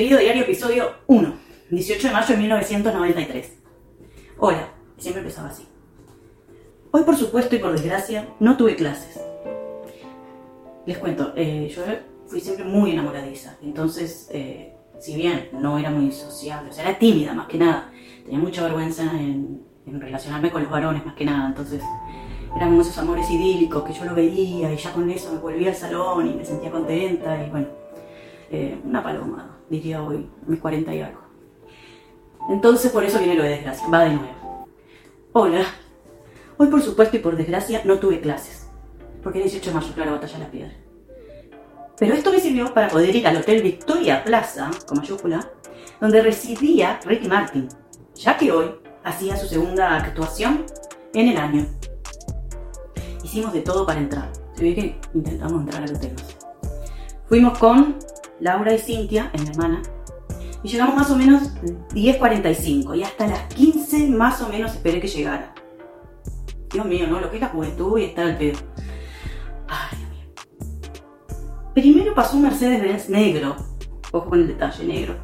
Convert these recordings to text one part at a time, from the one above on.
Episodio 1, 18 de mayo de 1993. Hola, siempre empezaba así. Hoy, por supuesto y por desgracia, no tuve clases. Les cuento, eh, yo fui siempre muy enamoradiza. Entonces, eh, si bien no era muy sociable, o sea, era tímida más que nada, tenía mucha vergüenza en, en relacionarme con los varones más que nada. Entonces, eran esos amores idílicos que yo lo veía y ya con eso me volvía al salón y me sentía contenta y bueno, eh, una paloma, diría hoy, mis 40 y algo. Entonces por eso viene lo de desgracia, va de nuevo. Hola, hoy por supuesto y por desgracia no tuve clases, porque el 18 de mayo, claro, batalla la piedra. Pero esto me sirvió para poder ir al Hotel Victoria Plaza, con mayúscula, donde residía Ricky Martin, ya que hoy hacía su segunda actuación en el año. Hicimos de todo para entrar. Se ve que intentamos entrar al hotel. Fuimos con Laura y Cintia, mi hermana, y llegamos más o menos 10.45 y hasta las 15 más o menos esperé que llegara. Dios mío, ¿no? Lo que es la juventud y estar al pedo. Ay, Dios mío. Primero pasó un Mercedes-Benz negro, ojo con el detalle, negro,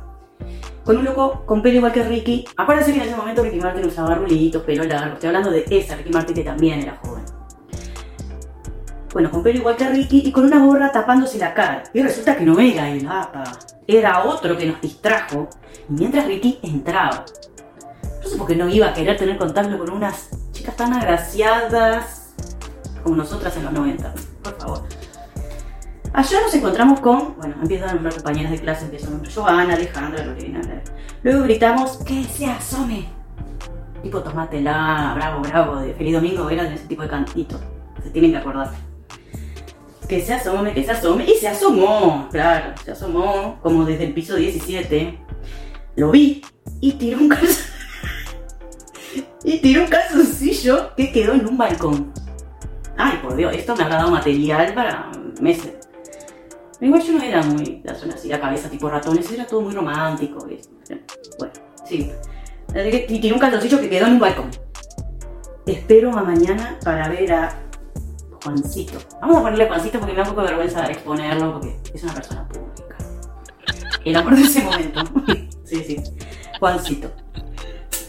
con un loco con pelo igual que Ricky. Acuérdense que en ese momento Ricky Martin usaba rulitos, pelo largo. Estoy hablando de esa Ricky Martin que también era joven. Bueno, con pelo igual que Ricky y con una gorra tapándose la cara. Y resulta que no era el apa, era otro que nos distrajo mientras Ricky entraba. No sé por qué no iba a querer tener contacto con unas chicas tan agraciadas como nosotras en los 90. Por favor. Allá nos encontramos con, bueno, empiezan a nombrar compañeras de clase que son Joana, Alejandra, Lorena. Luego gritamos, que se asome. Tipo, tomátela, bravo, bravo, de Feliz Domingo, eran ese tipo de cantito. Se tienen que acordar que se asome, que se asome. Y se asomó, claro, se asomó como desde el piso 17. Lo vi y tiró un calzoncillo. y tiró un calzoncillo que quedó en un balcón. Ay, por Dios, esto me habrá dado material para meses. Igual yo no era muy la zona así, la cabeza tipo ratones, era todo muy romántico. Bueno, sí. Y tiró un calzoncillo que quedó en un balcón. Espero a mañana para ver a Juancito. Vamos a ponerle Juancito porque me da un poco de vergüenza exponerlo porque es una persona pública. El amor de ese momento. sí, sí. Juancito.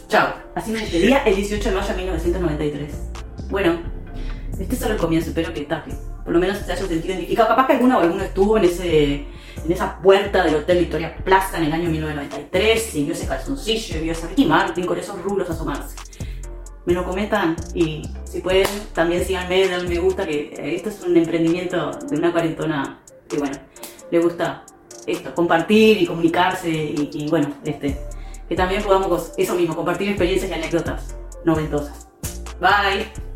Chao. Así me despedía el 18 de mayo de 1993. Bueno, este es solo el comienzo, espero que tape. Por lo menos se haya sentido identificado. Capaz que alguna o alguno estuvo en ese en esa puerta del Hotel Victoria Plaza en el año 1993 y vio ese calzoncillo y vio a Ricky Martin con esos rulos asomarse me lo comentan y si pueden también síganme, denme me gusta que esto es un emprendimiento de una cuarentona que bueno, le gusta esto, compartir y comunicarse y, bueno, este, que también podamos eso mismo, compartir experiencias y anécdotas noventosas. Bye.